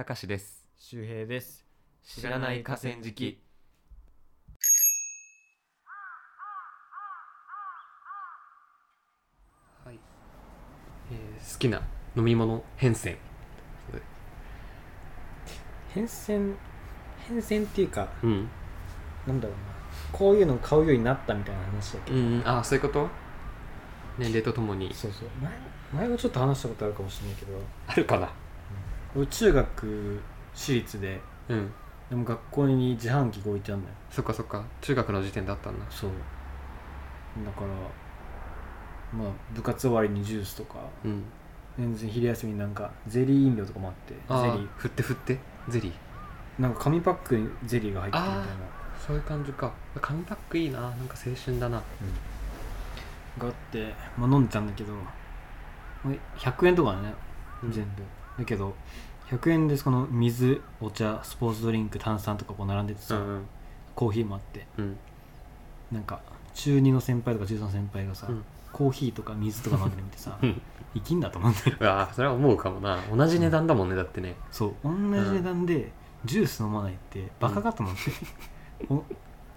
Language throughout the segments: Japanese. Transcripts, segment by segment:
たかしです。周平です。知らない河川敷。はい、えー好きな飲み物変遷。変遷変遷っていうかうん。なんだろうな。こういうのを買うようになったみたいな話だけど、うんあそういうこと？年齢とともに。そうそう。前前もちょっと話したことあるかもしれないけど。あるかな？俺中学私立でうん。でも学校に自販機が置いてあるんだよ。そっかそっか。中学の時点だったんだ。そう。だからまあ部活終わりにジュースとかうん。全然昼休みになんかゼリー飲料とかもあってあー。ゼリ振って振って？ゼリー？ーなんか紙パックにゼリーが入ってるみたいな。そういう感じか。紙パックいいな。なんか青春だな。があって、まあ、飲んでたんだけどまあ100円とかね。うん。全部、だけど100円でその水お茶スポーツドリンク炭酸とかこう並んでてさ、うんうん。コーヒーもあって。うん。なんか中2の先輩とか中3の先輩がさ、うん。コーヒーとか水とか飲んでるみてさうん。生きんだと思ってうわそれは思うかもな。同じ値段だもんねだってね。そう。同じ値段でジュース飲まないってバカかと思って、お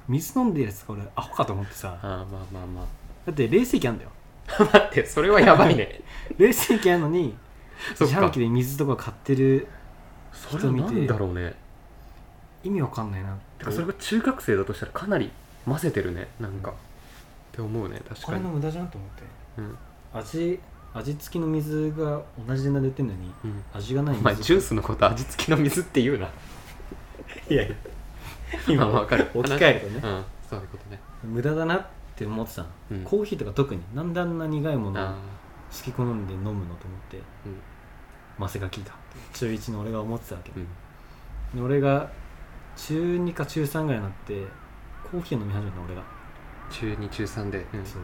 水飲んでるやつが俺アホかと思ってさ。ああまあまあまだって冷水器あんだよ。あ 待ってそれはやばいね。冷水器あるのに 自販機で水とか買ってるそれはなんだろうね。意味わかんないなて。かそれが中学生だとしたらかなり混ぜてるねなんか。って思うね確かに。これの無駄じゃんと思って。うん。味味付きの水が同じ値段で売ってんのにうん。味がないお前ジュースのこと味付きの水って言うな。いやいや。今今わかる。置き換えるとね。うん。そういうことね。無駄だなって思ってたの、うん。コーヒーとか特に。なんであんな苦いものをあ好き好んで飲むのと思って。ーうんマセが効いたって中1の俺が思ってたわけ、うん。で俺が中2か中3ぐらいになってコーヒー飲み始めたの俺が、中2中3で。うん。そう。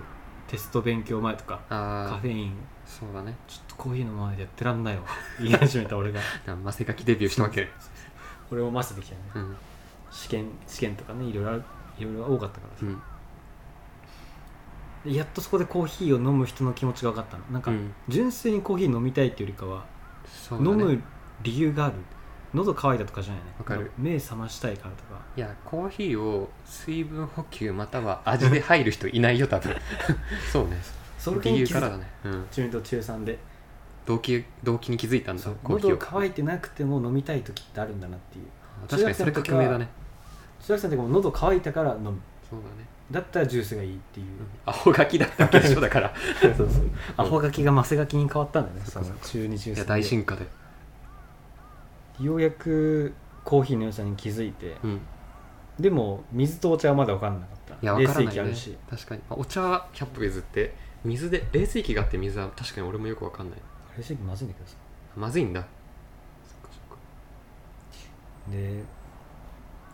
テスト勉強前とかカフェイン。そうだね。ちょっとコーヒー飲まないでやってらんないわ。言い始めた俺が。なマセガキデビューしたわけ。俺もマスできたね。うん。試験試験とかねいろいろいろいろ多かったからさ、うん。でやっとそこでコーヒーを飲む人の気持ちが分かったの。なんか、うん。純粋にコーヒー飲みたいっていうよりかは、そうだね。飲む理由がある。喉乾いたとかじゃないね。わかる。目覚ましたいからとか。いやコーヒーを水分補給または味で入る人いないよ多分。そうね。それ理由からだね、うん、中2と中3で。動機動機に気づいたんだ。コーヒーを。喉乾いてなくても飲みたい時ってあるんだなっていう。確かにそれ革命だね。中学生の時も喉乾いたから飲む。そうだね、だったらジュースがいいっていう、うん、アホガキだったわけでしょだから。そうそうアホガキがマセガキに変わったんだよね。そっかそっか中2中3いや大進化で。ようやくコーヒーの良さに気づいて。うん。でも水とお茶はまだ分かんなかった。いや分からないね。冷水器あるし。確かに、まあ、お茶は100歩譲って水で冷水器があって水は確かに俺もよく分かんない。冷水器まずいんだけどさ。まずいんだ。で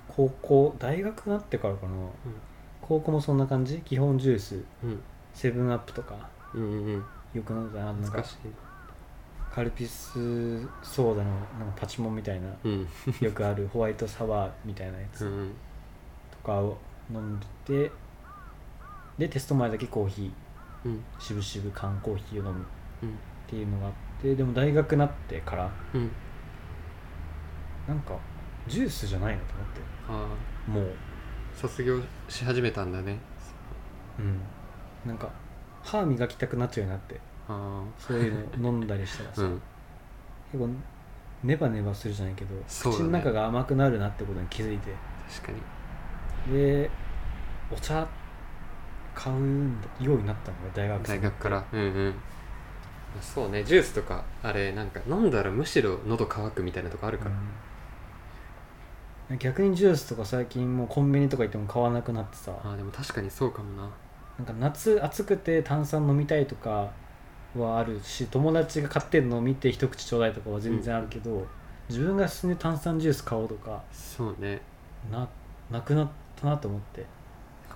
高校大学になってからかな、高校もそんな感じ？基本ジュース。うん。セブンアップとか。うんうんうん。よく飲んだななんか。カルピスソーダのなんかパチモンみたいなうん。よくある。ホワイトサワーみたいなやつ。とかを飲んでて。でテスト前だけコーヒー。うん。渋々缶コーヒーを飲む。っうん。ていうのがあって。でも大学になってから。うん。なんかジュースじゃないのと思って。あもう。あ卒業し始めたんだね。うん。なんか歯磨きたくなっちゃうようになって。あそういうの飲んだりしたらさ、あ うん。結構ネバネバするじゃないけど、そうだね。口の中が甘くなるなってことに気づいて。確かに。でお茶買うんだようになったのが大学生大学から。うんうん。そうね。ジュースとかあれなんか飲んだらむしろ喉乾くみたいなとこあるから、うん逆にジュースとか最近もうコンビニとか行っても買わなくなってさ。ああでも確かにそうかもな。なんか夏暑くて炭酸飲みたいとかはあるし友達が買ってるのを見て一口ちょうだいとかは全然あるけど、自分が進んで炭酸ジュース買おうとかそうね。ななくなったなと思って。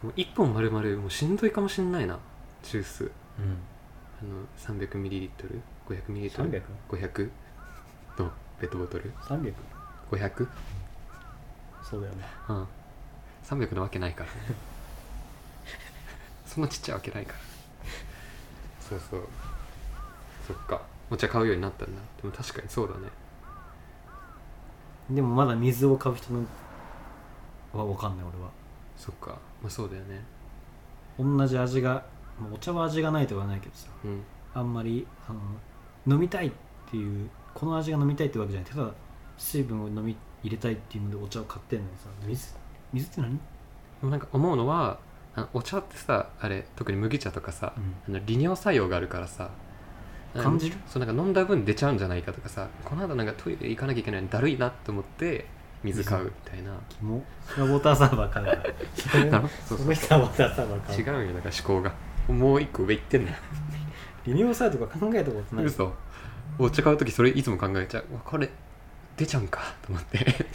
もう1本丸々もうしんどいかもしんないな。ジュース。うん。あの 300ml500ml 300? 500のペットボトル？300? 500? そうだよね。うん。300なわけないから。ね そんなちっちゃいわけないから。そうそう。そっか。お茶買うようになったんだ。でも確かにそうだね。でもまだ水を買う人のは分かんない俺は。そっか。まあそうだよね。同じ味がまあお茶は味がないとはないけどさ。うん。あんまりあの飲みたいっていうこの味が飲みたいってわけじゃないただ水分を飲み入れたいっていうのでお茶を買ってんのにさ水水って何、でもなんか思うのはあのお茶ってさあれ特に麦茶とかさあの利尿作用があるからさ感じる？そうなんか飲んだ分出ちゃうんじゃないかとかさこの後なんかトイレ行かなきゃいけないのだるいなと思って水買うみたいな。キモ。それはウォーターサーバー買うから その人はウォーターサーバー買う違うんよだから思考が。もう一個上行ってんだよ。利尿作用とか考えたことない。嘘。お茶買う時それいつも考えちゃう。これ出ちゃうんか と思って。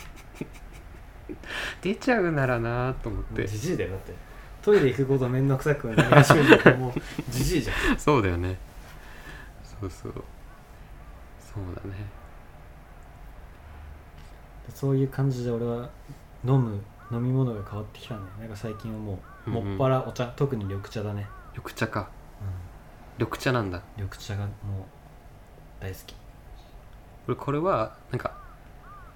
出ちゃうならなと思って。じじいだよだって。トイレ行くことめんどくさくなり始めたらもう じじいじゃん。そうだよね。そうそう。そうだね。そういう感じで俺は飲む飲み物が変わってきたね。なんか最近はもううんうん。もっぱらお茶、特に緑茶だね、緑茶か。う緑茶なんだ。ん、緑茶がもう大好き。俺これはなんか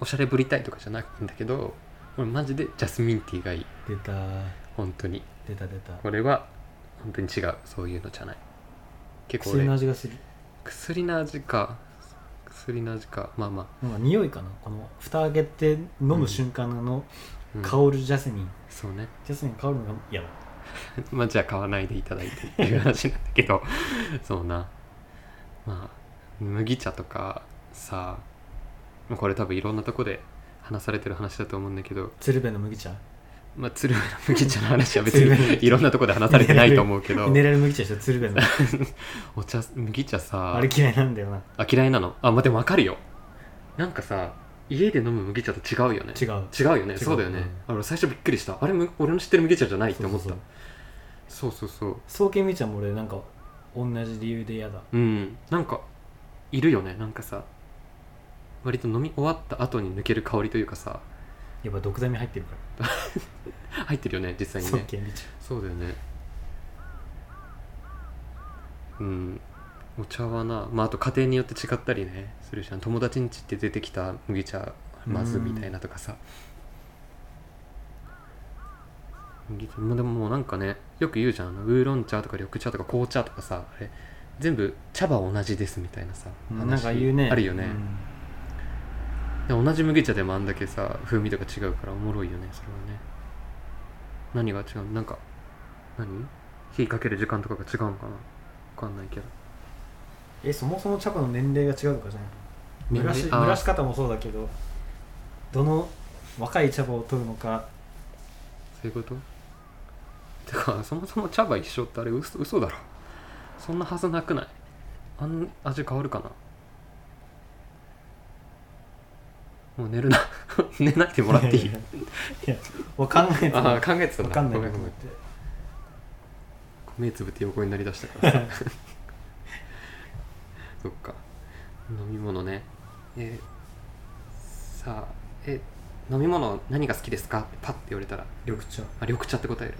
おしゃれぶりたいとかじゃなくてんだけど俺マジでジャスミンティーがいい。出た。本当に。出た出た。これは本当に違う。そういうのじゃない。結構薬の俺味がする。薬の味か。薬の味か。まあまあ。なんか匂いかな。この蓋開けて飲む瞬間のうん。香るジャスミン、そうね。ジャスミン香るのが嫌だ。まあじゃあ買わないでいただいてっていう話なんだけど。そうな。まあ麦茶とかさまあこれ多分いろんなとこで話されてる話だと思うんだけど。鶴瓶の麦茶？まあ鶴瓶の麦茶の話は別にいろんなとこで話されてないと思うけど。ミネラル麦茶でしょ鶴瓶の。お茶麦茶さあれ嫌いなんだよな。あ嫌いなの？あまあでも分かるよ。なんかさ家で飲む麦茶と違うよね。違う。違うよね。そうだよね、あ俺最初びっくりした。あれむ俺の知ってる麦茶じゃないって思った。そうそうそう。そう麦茶も俺なんか同じ理由で嫌だ。うん。なんかいるよね。なんかさ割と飲み終わった後に抜ける香りというかさ。やっぱ毒ダミ入ってるから。入ってるよね実際に双ね。そうだよね。うん。お茶はなまああと家庭によって違ったりねするし友達ん家って出てきた麦茶まずみたいなとかさ。麦茶まあでももうなんかねよく言うじゃん。ウーロン茶とか緑茶とか紅茶とかさあれ。全部茶葉同じですみたいなさうんなんか言うね。あるよね、うん。で同じ麦茶でもあんだけさ風味とか違うからおもろいよねそれはね。何が違う？なんか何？火かける時間とかが違うのかな？わかんないけど。えそもそも茶葉の年齢が違うとかじゃない蒸らし蒸らし方もそうだけどどの若い茶葉を取るのか。そういうこと？てかそもそも茶葉一緒ってあれ嘘嘘だろ。そんなはずなくない？あん味変わるかな？もう寝るな。寝ないでもらっていい？いやわかんないああ考えてたかんないごめんごめん目つぶって横になりだしたから。さ そっか。飲み物ね。えーさあえ飲み物何が好きですか？ってパッて言われたら。緑茶。あ緑茶って答える？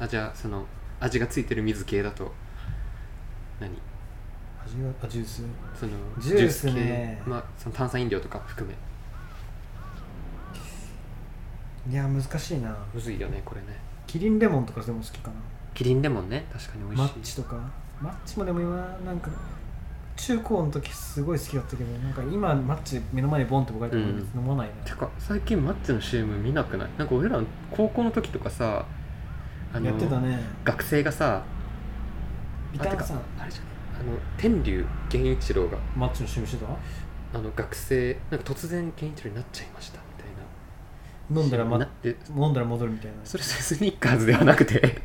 あじゃあその味がついてる水系だと。何？味があジュース。そのジュースね。系。まあその炭酸飲料とか含めいや難しいな。むずいよねこれね。キリンレモンとかでも好きかな。キリンレモンね確かに美マ味しい。ッチとか。マッチもでも今なんか中高の時すごい好きだったけどなんか今マッチ目の前にボンって置かれても別に飲まないな、てか最近マッチの CM 見なくない？なんか俺ら高校の時とかさあのやってたね。学生がさビタンさん。あれじゃないあの天竜源一郎が。マッチの趣味してた？あの学生なんか突然源一郎になっちゃいました飲んだら、まなっ、て飲んだら戻るみたいな。それスニッカーズではなくて。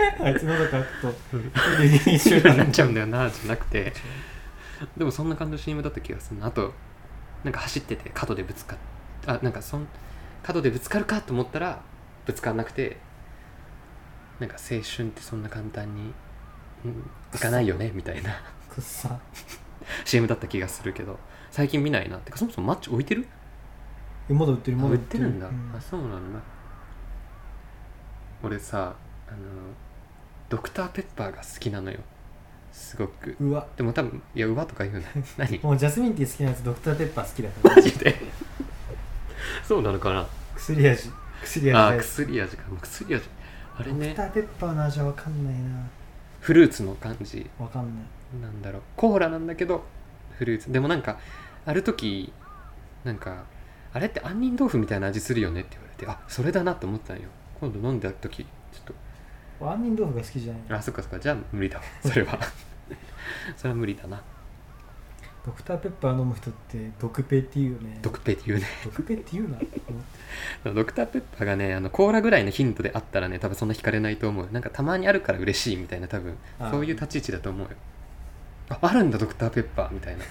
あいつ喉乾くと。一緒になっちゃうんだよなじゃなくてでもそんな感じの CM だった気がするな。あとなんか走ってて角でぶつかっあなんかそん角でぶつかるかと思ったらぶつかんなくてなんか青春ってそんな簡単に、うん、いかないよねみたいな。くっさ。CM だった気がするけど。最近見ないな。てかそもそもマッチ置いてる？えまだ売ってるあまだ売ってる。んだ、うん。あそうなんだ俺さあのドクターペッパーが好きなのよ。すごく。うわ。でも多分いやうわとか言うな。何？もうジャスミンティー好きなやつドクターペッパー好きだからマジで？そうなのかな？薬味薬味あ薬味か。薬味あれね。ドクターペッパーの味は分かんないな。フルーツの感じ。分かんない。なんだろう。コーラなんだけどフルーツ。でもなんかある時なんかあれって杏仁豆腐みたいな味するよねって言われてあそれだなと思ったんよ。今度飲んだ時ちょっ俺杏仁豆腐が好きじゃないとあそっかそっか。じゃあ無理だわ それは。それは無理だな。ドクターペッパー飲む人って毒ペって言うよね。ドクペって言うね。毒ペって言うな。ドクターペッパーがねあのコーラぐらいの頻度であったらね多分そんな惹かれないと思う。なんかたまにあるから嬉しいみたいな多分。そういう立ち位置だと思うよ。ああるんだドクターペッパーみたいな。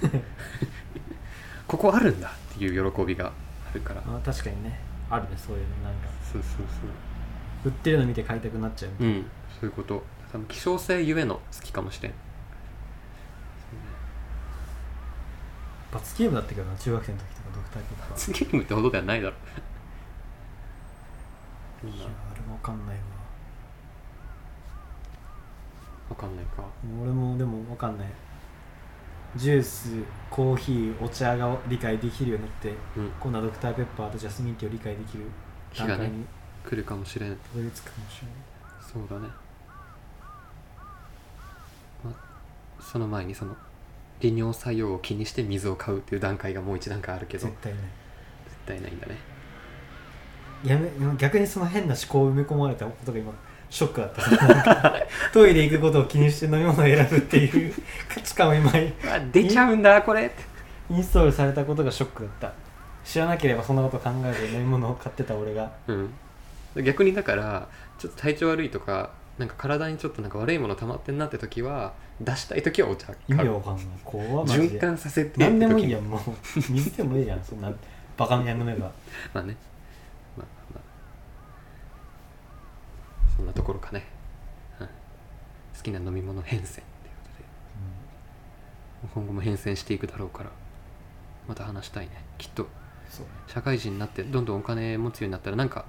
ここあるんだっていう喜びが。あるからあ確かにね。あるねそういうの。なんか。そうそう売ってるの見て買いたくなっちゃうそううんそういうこと。多分希少性ゆえの好きかもしれん。罰ゲームだったけどな中学生の時とかドクターペッパー罰ゲームってほどではないだろ。いやあれも分かんないわ。わかんないか。俺もでも分かんないジュースコーヒーお茶が理解できるようになってうん。今度はドクターペッパーとジャスミンティーを理解できる日がね段階に来るかもしれん。たどり着くかもしれない。そうだね、ま、その前にその利尿作用を気にして水を買うっていう段階がもう一段階あるけど。絶絶対ない。対ないんだね。やめ逆にその変な思考を埋め込まれたことが今ショックだった。トイレ行くことを気にして飲み物を選ぶっていう価値観を今出ちゃうんだこれ。ってンストールされたことがショックだった。知らなければそんなこと考えず飲み物を買ってた俺が。うん。逆にだからちょっと体調悪いとかなんか体にちょっとなんか悪いもの溜まってんなって時は出したい時はお茶意買う。味わかんない。怖マジで。循環させて何でもいいやんもう。水でもいいじゃんそんなバカみたいに飲めば。まあねまあまあそんなところかね、うん、好きな飲み物変遷っていうことで。今後も変遷していくだろうから。また話したいね。きっと。社会人になってどんどんお金持つようになったらなんか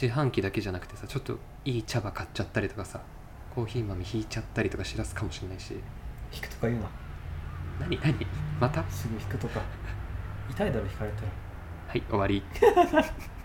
自販機だけじゃなくてさちょっといい茶葉買っちゃったりとかさコーヒー豆引いちゃったりとかしだすかもしれないし。引くとか言うな。何？何？また？すぐ引くとか。痛いだろ引かれたら。はい終わり